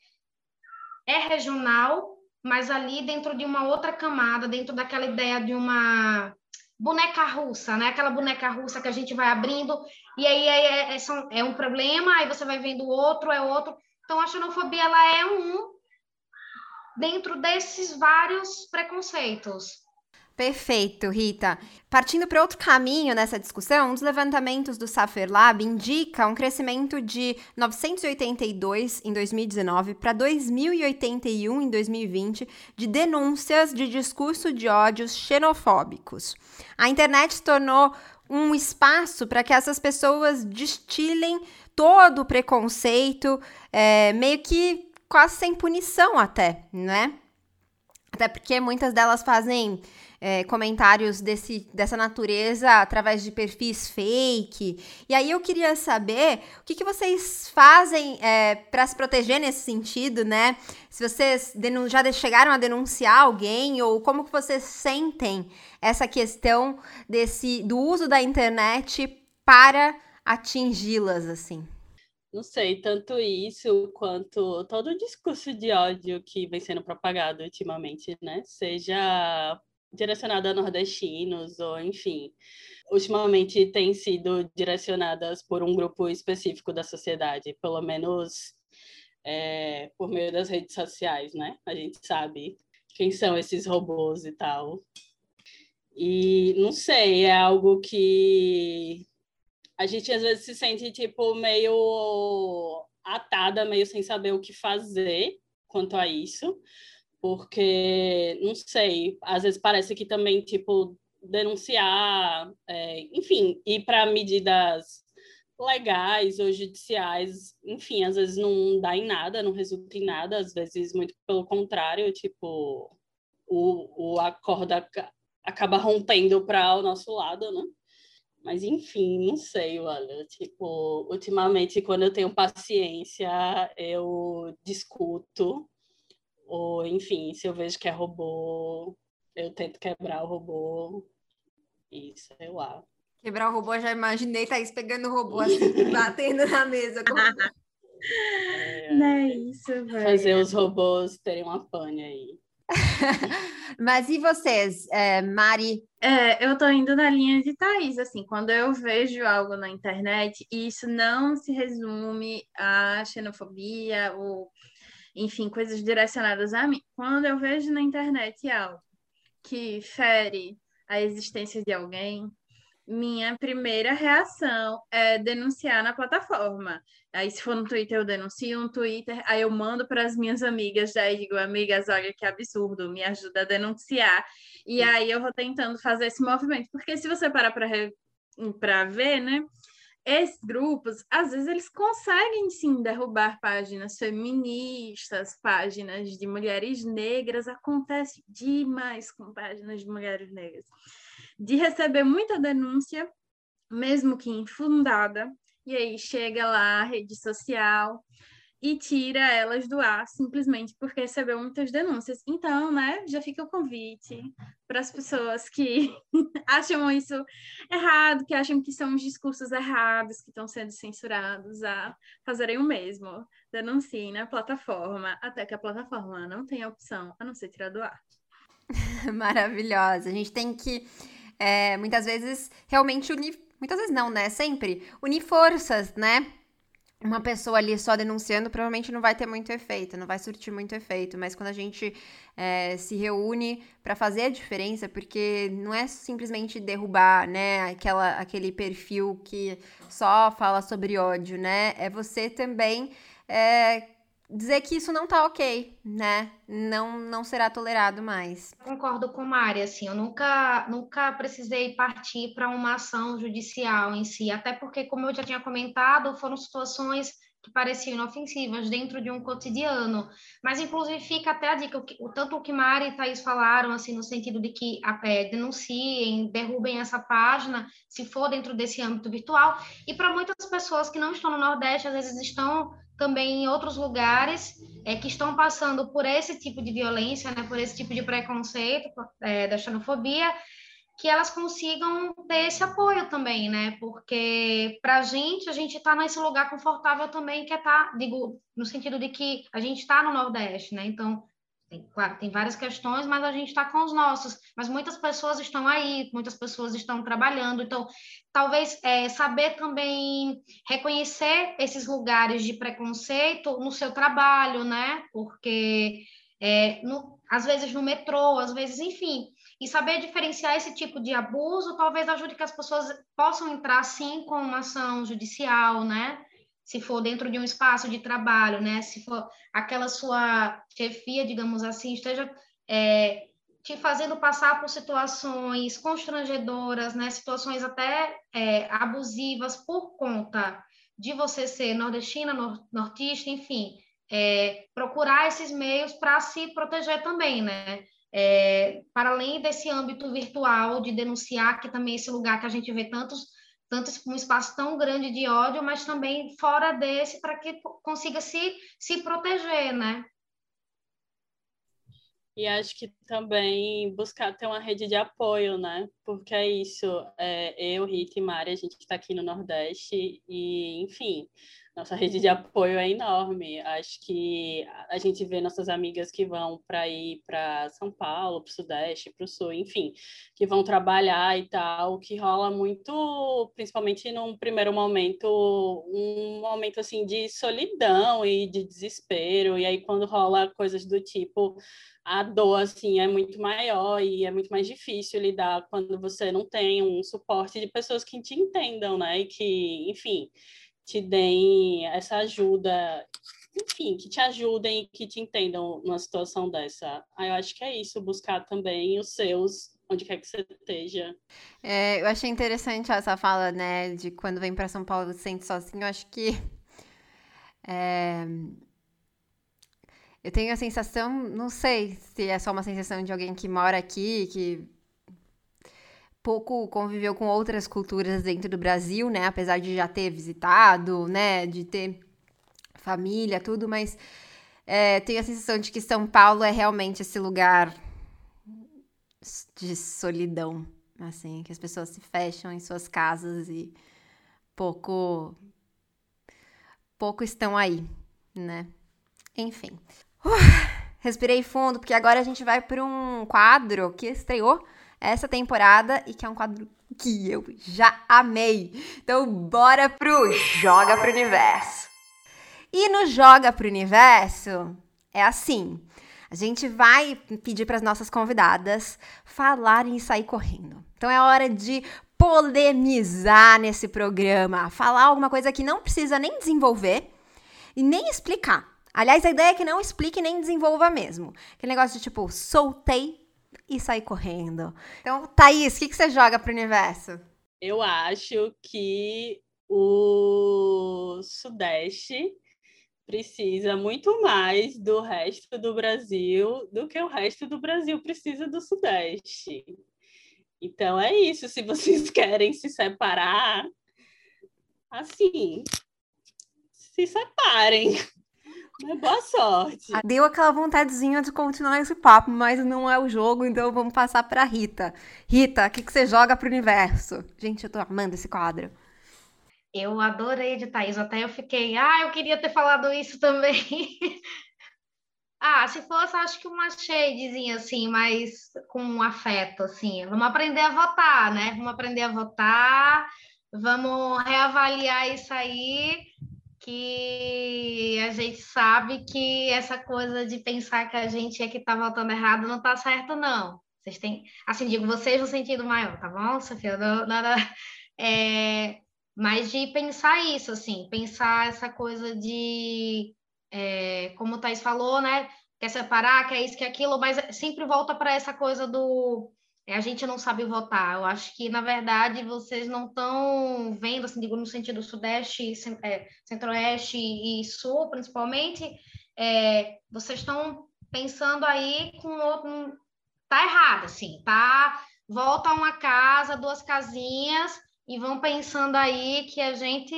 É regional, mas ali dentro de uma outra camada, dentro daquela ideia de uma boneca russa, né? Aquela boneca russa que a gente vai abrindo e aí é, é, é, é um problema, aí você vai vendo outro, é outro. Então a xenofobia ela é um dentro desses vários preconceitos. Perfeito, Rita. Partindo para outro caminho nessa discussão, dos levantamentos do Safer Lab indica um crescimento de 982 em 2019 para 2081 em 2020 de denúncias de discurso de ódios xenofóbicos. A internet se tornou um espaço para que essas pessoas destilem todo o preconceito, é, meio que quase sem punição até, né? Até porque muitas delas fazem é, comentários desse, dessa natureza através de perfis fake. E aí eu queria saber o que, que vocês fazem é, para se proteger nesse sentido, né? Se vocês já chegaram a denunciar alguém ou como que vocês sentem essa questão desse do uso da internet para atingi-las, assim. Não sei, tanto isso quanto todo o discurso de ódio que vem sendo propagado ultimamente, né? Seja direcionado a nordestinos ou, enfim, ultimamente tem sido direcionadas por um grupo específico da sociedade, pelo menos é, por meio das redes sociais, né? A gente sabe quem são esses robôs e tal. E não sei, é algo que a gente às vezes se sente tipo meio atada, meio sem saber o que fazer quanto a isso, porque não sei, às vezes parece que também tipo denunciar, é, enfim, ir para medidas legais ou judiciais, enfim, às vezes não dá em nada, não resulta em nada, às vezes muito pelo contrário, tipo, o, o acordo acaba rompendo para o nosso lado, né? Mas enfim, não sei, olha, tipo, ultimamente quando eu tenho paciência, eu discuto, ou enfim, se eu vejo que é robô, eu tento quebrar o robô, e sei lá. Quebrar o robô, já imaginei Thaís pegando o robô assim, batendo na mesa. Como... É, não é isso, velho. Fazer os robôs terem uma pane aí. Mas e vocês, é, Mari? É, eu tô indo na linha de Thaís, assim, quando eu vejo algo na internet, e isso não se resume à xenofobia ou, enfim, coisas direcionadas a mim. Quando eu vejo na internet algo que fere a existência de alguém, minha primeira reação é denunciar na plataforma. Aí, se for no Twitter, eu denuncio no Twitter, aí eu mando para as minhas amigas, já digo, amigas, olha que absurdo, me ajuda a denunciar. E aí eu vou tentando fazer esse movimento, porque se você parar para re... ver, né? Esses grupos, às vezes, eles conseguem sim derrubar páginas feministas, páginas de mulheres negras. Acontece demais com páginas de mulheres negras de receber muita denúncia, mesmo que infundada, e aí chega lá a rede social e tira elas do ar simplesmente porque recebeu muitas denúncias. Então, né, já fica o convite para as pessoas que acham isso errado, que acham que são os discursos errados que estão sendo censurados, a fazerem o mesmo. Denunciem na plataforma, até que a plataforma não tenha opção a não ser tirar do ar. Maravilhosa. A gente tem que é, muitas vezes realmente unir. Muitas vezes não, né? Sempre unir forças, né? Uma pessoa ali só denunciando provavelmente não vai ter muito efeito, não vai surtir muito efeito, mas quando a gente é, se reúne para fazer a diferença, porque não é simplesmente derrubar, né, aquela, aquele perfil que só fala sobre ódio, né? É você também é, dizer que isso não tá ok, né? Não, não será tolerado mais. Concordo com Mari, assim, eu nunca, nunca precisei partir para uma ação judicial em si, até porque, como eu já tinha comentado, foram situações que pareciam inofensivas dentro de um cotidiano, mas inclusive fica até a dica, o, tanto o que Mari e Thaís falaram, assim, no sentido de que é, denunciem, derrubem essa página, se for dentro desse âmbito virtual, e para muitas pessoas que não estão no Nordeste, às vezes estão também em outros lugares é, que estão passando por esse tipo de violência, né, por esse tipo de preconceito, é, da xenofobia, que elas consigam ter esse apoio também, né? Porque para a gente, a gente está nesse lugar confortável também, que é tá, digo, no sentido de que a gente está no Nordeste, né? Então, tem, claro, tem várias questões, mas a gente está com os nossos. Mas muitas pessoas estão aí, muitas pessoas estão trabalhando. Então, talvez é, saber também reconhecer esses lugares de preconceito no seu trabalho, né? Porque é, no, às vezes no metrô, às vezes, enfim. E saber diferenciar esse tipo de abuso talvez ajude que as pessoas possam entrar, sim, com uma ação judicial, né? Se for dentro de um espaço de trabalho, né? Se for aquela sua chefia, digamos assim, esteja é, te fazendo passar por situações constrangedoras, né? Situações até é, abusivas por conta de você ser nordestina, nor nortista, enfim, é, procurar esses meios para se proteger também, né? É, para além desse âmbito virtual de denunciar, que também é esse lugar que a gente vê tantos tanto um espaço tão grande de ódio, mas também fora desse para que consiga se, se proteger, né? E acho que também buscar ter uma rede de apoio, né? Porque é isso, é, eu, Rita e Mari, a gente está aqui no Nordeste e, enfim, nossa rede de apoio é enorme. Acho que a gente vê nossas amigas que vão para ir para São Paulo, para o Sudeste, para o Sul, enfim, que vão trabalhar e tal, que rola muito, principalmente num primeiro momento, um momento assim de solidão e de desespero. E aí quando rola coisas do tipo a dor assim é muito maior e é muito mais difícil lidar quando você não tem um suporte de pessoas que te entendam, né? E que, enfim, te deem essa ajuda, enfim, que te ajudem, que te entendam numa situação dessa. Aí eu acho que é isso, buscar também os seus onde quer que você esteja. É, eu achei interessante essa fala, né, de quando vem para São Paulo se sente sozinho. Eu acho que é, eu tenho a sensação, não sei se é só uma sensação de alguém que mora aqui, que pouco conviveu com outras culturas dentro do Brasil, né? Apesar de já ter visitado, né? De ter família, tudo, mas é, tenho a sensação de que São Paulo é realmente esse lugar de solidão, assim, que as pessoas se fecham em suas casas e pouco pouco estão aí, né? Enfim. Respirei fundo, porque agora a gente vai para um quadro que estreou essa temporada e que é um quadro que eu já amei. Então, bora pro Joga pro Universo. E no Joga pro Universo é assim: a gente vai pedir para as nossas convidadas falarem e sair correndo. Então é hora de polemizar nesse programa, falar alguma coisa que não precisa nem desenvolver e nem explicar. Aliás, a ideia é que não explique nem desenvolva mesmo. Aquele negócio de tipo, soltei e sair correndo. Então, Thaís, o que, que você joga pro universo? Eu acho que o Sudeste precisa muito mais do resto do Brasil do que o resto do Brasil precisa do Sudeste. Então é isso. Se vocês querem se separar, assim, se separem. Boa sorte. Ah, deu aquela vontadezinha de continuar esse papo, mas não é o jogo, então vamos passar para Rita. Rita, o que, que você joga pro universo? Gente, eu tô amando esse quadro. Eu adorei de Thaís, até eu fiquei, ah, eu queria ter falado isso também. ah, se fosse, acho que uma shadezinha, assim, mas com um afeto, assim. Vamos aprender a votar, né? Vamos aprender a votar, vamos reavaliar isso aí que a gente sabe que essa coisa de pensar que a gente é que está voltando errado não está certo, não. Vocês têm, assim, digo vocês no sentido maior, tá bom, Sofia? Não, nada, é, mas de pensar isso, assim, pensar essa coisa de, é, como o Thais falou, né? Quer separar, quer isso, quer aquilo, mas sempre volta para essa coisa do a gente não sabe votar. Eu acho que, na verdade, vocês não estão vendo, assim, digo, no sentido sudeste, é, centro-oeste e sul, principalmente, é, vocês estão pensando aí com outro... Tá errado, assim, tá? Volta uma casa, duas casinhas, e vão pensando aí que a gente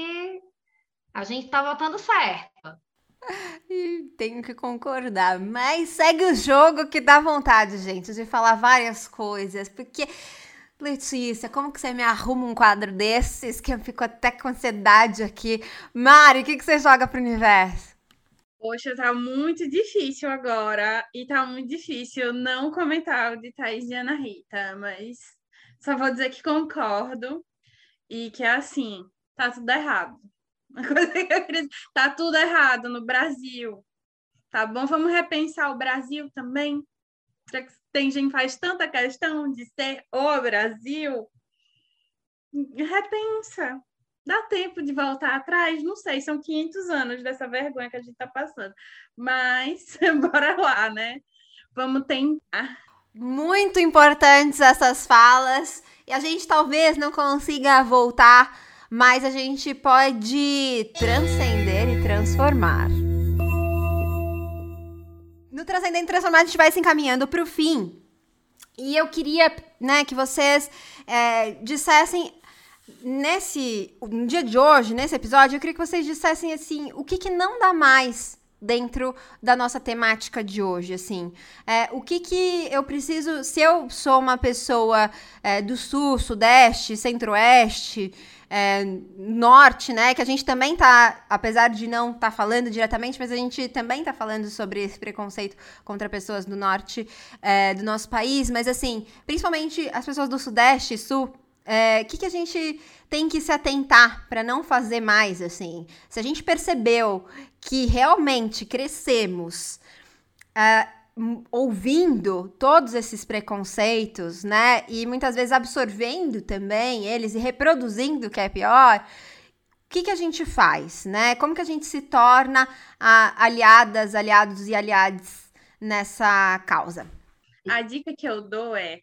a gente tá votando certo. Tenho que concordar, mas segue o jogo que dá vontade, gente, de falar várias coisas, porque Letícia, como que você me arruma um quadro desses que eu fico até com ansiedade aqui? Mari, o que, que você joga pro universo? Poxa, tá muito difícil agora, e tá muito difícil não comentar o de Thaís e Ana Rita, mas só vou dizer que concordo e que é assim, tá tudo errado. Tá tudo errado no Brasil. Tá bom? Vamos repensar o Brasil também? Já que tem gente faz tanta questão de ser o Brasil. Repensa. Dá tempo de voltar atrás? Não sei, são 500 anos dessa vergonha que a gente está passando. Mas, bora lá, né? Vamos tentar. Muito importantes essas falas. E a gente talvez não consiga voltar mas a gente pode transcender e transformar. No Transcender e Transformar, a gente vai se encaminhando para o fim. E eu queria né, que vocês é, dissessem nesse no dia de hoje, nesse episódio, eu queria que vocês dissessem assim, o que, que não dá mais dentro da nossa temática de hoje, assim. É, o que que eu preciso, se eu sou uma pessoa é, do sul, sudeste, centro-oeste, é, norte, né, que a gente também tá, apesar de não estar tá falando diretamente, mas a gente também tá falando sobre esse preconceito contra pessoas do norte é, do nosso país, mas assim, principalmente as pessoas do sudeste e sul, o é, que, que a gente tem que se atentar para não fazer mais assim? Se a gente percebeu que realmente crescemos uh, ouvindo todos esses preconceitos, né? E muitas vezes absorvendo também eles e reproduzindo o que é pior. O que, que a gente faz, né? Como que a gente se torna uh, aliadas, aliados e aliadas nessa causa? A dica que eu dou é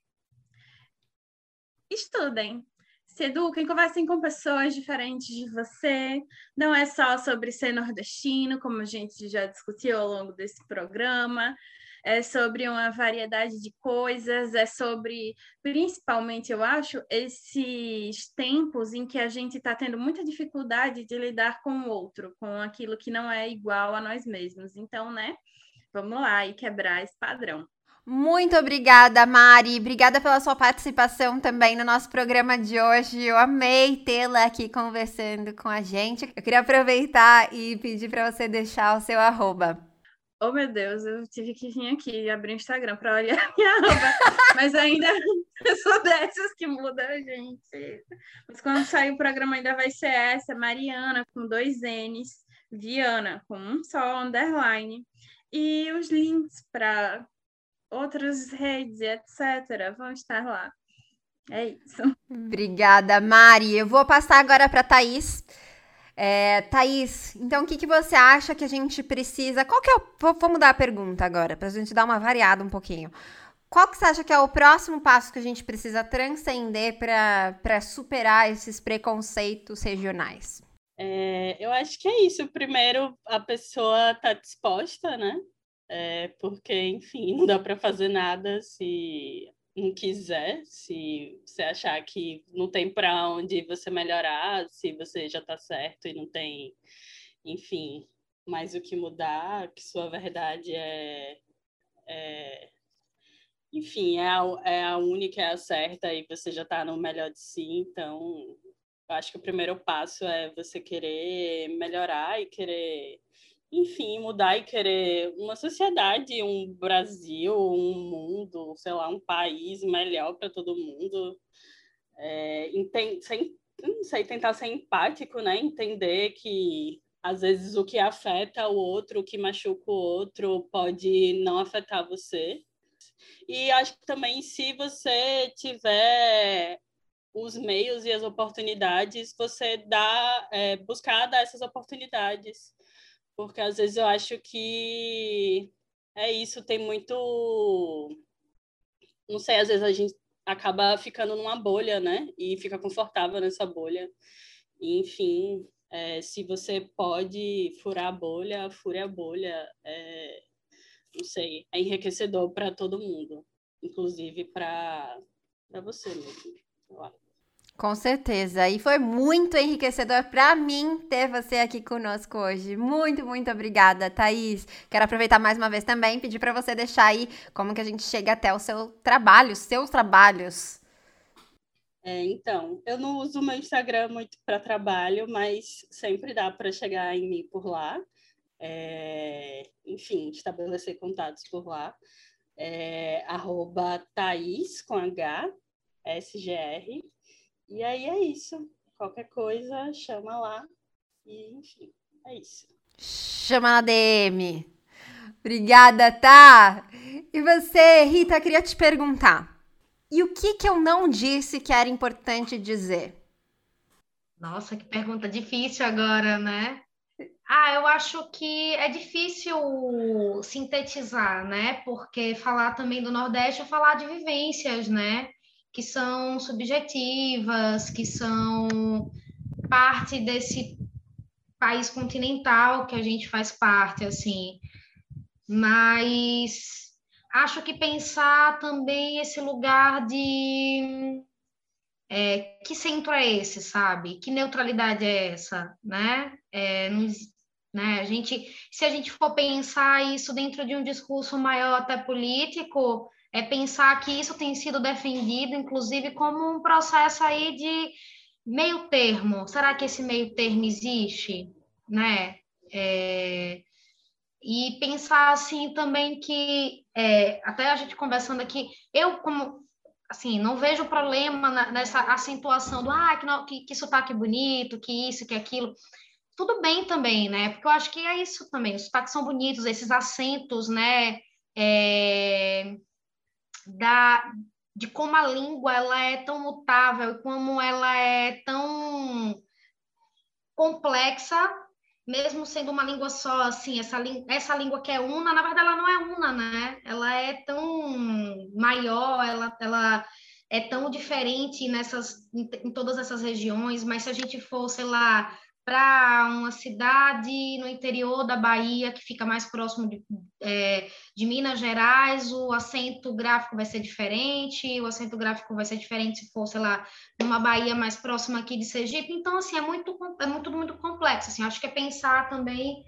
estudem, se eduquem, conversem com pessoas diferentes de você. Não é só sobre ser nordestino, como a gente já discutiu ao longo desse programa. É sobre uma variedade de coisas, é sobre, principalmente, eu acho, esses tempos em que a gente está tendo muita dificuldade de lidar com o outro, com aquilo que não é igual a nós mesmos. Então, né, vamos lá e quebrar esse padrão. Muito obrigada, Mari. Obrigada pela sua participação também no nosso programa de hoje. Eu amei tê-la aqui conversando com a gente. Eu queria aproveitar e pedir para você deixar o seu arroba. Oh, meu Deus, eu tive que vir aqui e abrir o Instagram para olhar minha arroba. Mas ainda sou dessas que muda a gente. Mas quando sair o programa ainda vai ser essa, Mariana, com dois N's, Viana, com um só, underline. E os links para outras redes, etc., vão estar lá. É isso. Obrigada, Mari. Eu vou passar agora para Thaís. É, Thaís, então o que, que você acha que a gente precisa? Qual que é o. Vou, mudar a pergunta agora, para a gente dar uma variada um pouquinho. Qual que você acha que é o próximo passo que a gente precisa transcender para superar esses preconceitos regionais? É, eu acho que é isso. Primeiro, a pessoa está disposta, né? é, porque, enfim, não dá para fazer nada se não quiser, se você achar que não tem para onde você melhorar, se você já está certo e não tem, enfim, mais o que mudar, que sua verdade é, é enfim, é a, é a única, é a certa e você já está no melhor de si, então eu acho que o primeiro passo é você querer melhorar e querer enfim, mudar e querer uma sociedade, um Brasil, um mundo, sei lá, um país melhor para todo mundo. É, sem, não sei, tentar ser empático, né? Entender que às vezes o que afeta o outro, o que machuca o outro, pode não afetar você. E acho que também se você tiver os meios e as oportunidades, você dá, é, buscar dar essas oportunidades porque às vezes eu acho que é isso, tem muito. Não sei, às vezes a gente acaba ficando numa bolha, né? E fica confortável nessa bolha. E, enfim, é, se você pode furar a bolha, fure a bolha. É, não sei, é enriquecedor para todo mundo, inclusive para você mesmo. Com certeza. E foi muito enriquecedor para mim ter você aqui conosco hoje. Muito, muito obrigada, Thaís. Quero aproveitar mais uma vez também pedir para você deixar aí como que a gente chega até o seu trabalho, seus trabalhos. É, então, eu não uso o meu Instagram muito para trabalho, mas sempre dá para chegar em mim por lá. É, enfim, estabelecer contatos por lá. É, arroba Thaís com H, SGR, e aí é isso. Qualquer coisa, chama lá. E, enfim, é isso. Chama na DM. Obrigada, tá? E você, Rita, queria te perguntar. E o que que eu não disse que era importante dizer? Nossa, que pergunta difícil agora, né? Ah, eu acho que é difícil sintetizar, né? Porque falar também do Nordeste é falar de vivências, né? Que são subjetivas, que são parte desse país continental que a gente faz parte, assim. Mas acho que pensar também esse lugar de é, que centro é esse, sabe? Que neutralidade é essa, né? É, não, né? A gente, se a gente for pensar isso dentro de um discurso maior até político, é pensar que isso tem sido defendido, inclusive, como um processo aí de meio termo. Será que esse meio termo existe, né? É, e pensar assim também que é, até a gente conversando aqui, eu como assim não vejo problema nessa acentuação do ah que, não, que, que sotaque bonito, que isso, que aquilo. Tudo bem também, né? Porque eu acho que é isso também. Os sotaques são bonitos, esses acentos, né? É, da, de como a língua ela é tão mutável, como ela é tão complexa mesmo sendo uma língua só, assim, essa, essa língua que é una, na verdade ela não é una, né? Ela é tão maior, ela, ela é tão diferente nessas, em, em todas essas regiões, mas se a gente for, sei lá, para uma cidade no interior da Bahia, que fica mais próximo de, é, de, Minas Gerais, o acento gráfico vai ser diferente, o acento gráfico vai ser diferente se for, sei lá, numa Bahia mais próxima aqui de Sergipe. Então, assim, é muito, é muito, muito complexo. Assim, acho que é pensar também,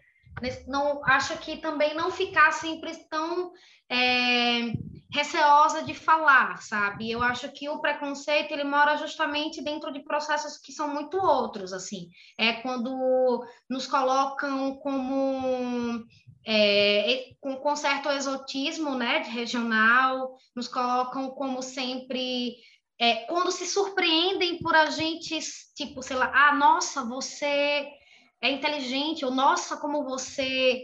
não, acho que também não ficar sempre tão é, receosa de falar, sabe? Eu acho que o preconceito ele mora justamente dentro de processos que são muito outros, assim. É quando nos colocam como é, com, certo exotismo, né, de regional, nos colocam como sempre é, quando se surpreendem por a gente, tipo, sei lá, ah, nossa, você é inteligente, ou nossa, como você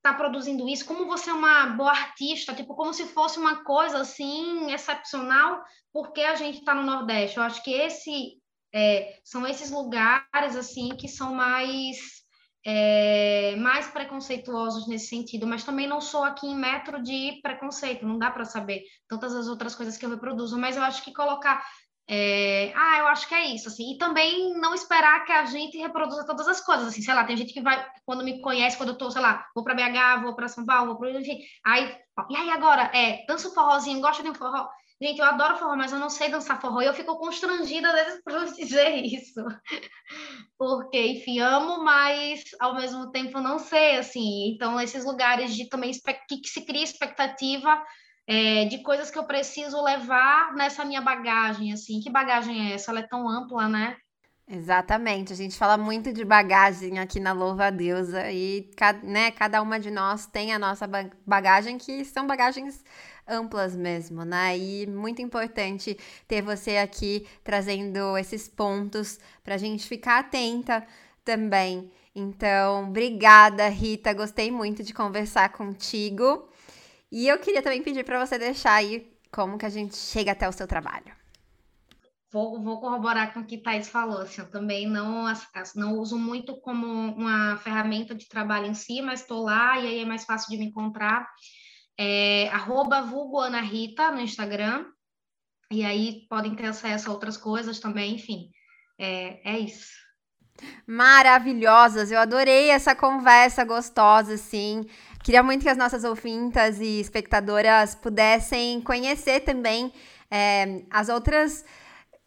está produzindo isso, como você é uma boa artista, tipo, como se fosse uma coisa assim excepcional, porque a gente está no Nordeste. Eu acho que esse é, são esses lugares assim que são mais é, mais preconceituosos nesse sentido, mas também não sou aqui em metro de preconceito, não dá para saber tantas as outras coisas que eu reproduzo, mas eu acho que colocar é, ah, eu acho que é isso, assim, e também não esperar que a gente reproduza todas as coisas, assim, sei lá, tem gente que vai, quando me conhece, quando eu tô, sei lá, vou para BH, vou para São Paulo, vou para, enfim, aí, e aí agora, é, dança forrozinho, gosta de um forró, gente, eu adoro forró, mas eu não sei dançar forró, e eu fico constrangida, às vezes, por dizer isso, porque, enfim, amo, mas, ao mesmo tempo, não sei, assim, então, esses lugares de também, que se cria expectativa é, de coisas que eu preciso levar nessa minha bagagem, assim. Que bagagem é essa? Ela é tão ampla, né? Exatamente, a gente fala muito de bagagem aqui na Louva a Deusa e né, cada uma de nós tem a nossa bagagem, que são bagagens amplas mesmo, né? E muito importante ter você aqui trazendo esses pontos para a gente ficar atenta também. Então, obrigada, Rita, gostei muito de conversar contigo. E eu queria também pedir para você deixar aí como que a gente chega até o seu trabalho. Vou, vou corroborar com o que Thais falou. Assim, eu também não, não uso muito como uma ferramenta de trabalho em si, mas estou lá e aí é mais fácil de me encontrar. É, arroba vulgo Ana Rita no Instagram. E aí podem ter acesso a outras coisas também, enfim. É, é isso. Maravilhosas, eu adorei essa conversa gostosa, assim. Queria muito que as nossas ouvintas e espectadoras pudessem conhecer também é, as outras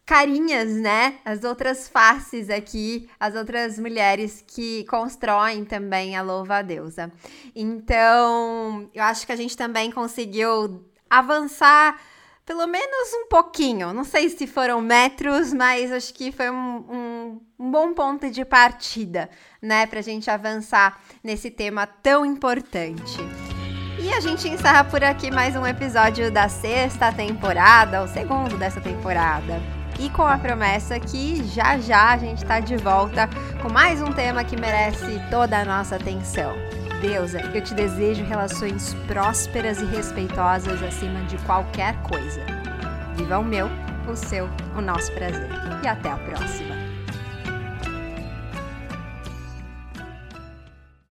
carinhas, né? As outras faces aqui, as outras mulheres que constroem também a louva a deusa. Então, eu acho que a gente também conseguiu avançar pelo menos um pouquinho. Não sei se foram metros, mas acho que foi um, um, bom ponto de partida, né, para a gente avançar nesse tema tão importante. E a gente encerra por aqui mais um episódio da sexta temporada, o segundo dessa temporada. E com a promessa que já já a gente está de volta com mais um tema que merece toda a nossa atenção. Deusa, eu te desejo relações prósperas e respeitosas acima de qualquer coisa. Viva o meu, o seu, o nosso prazer. E até a próxima.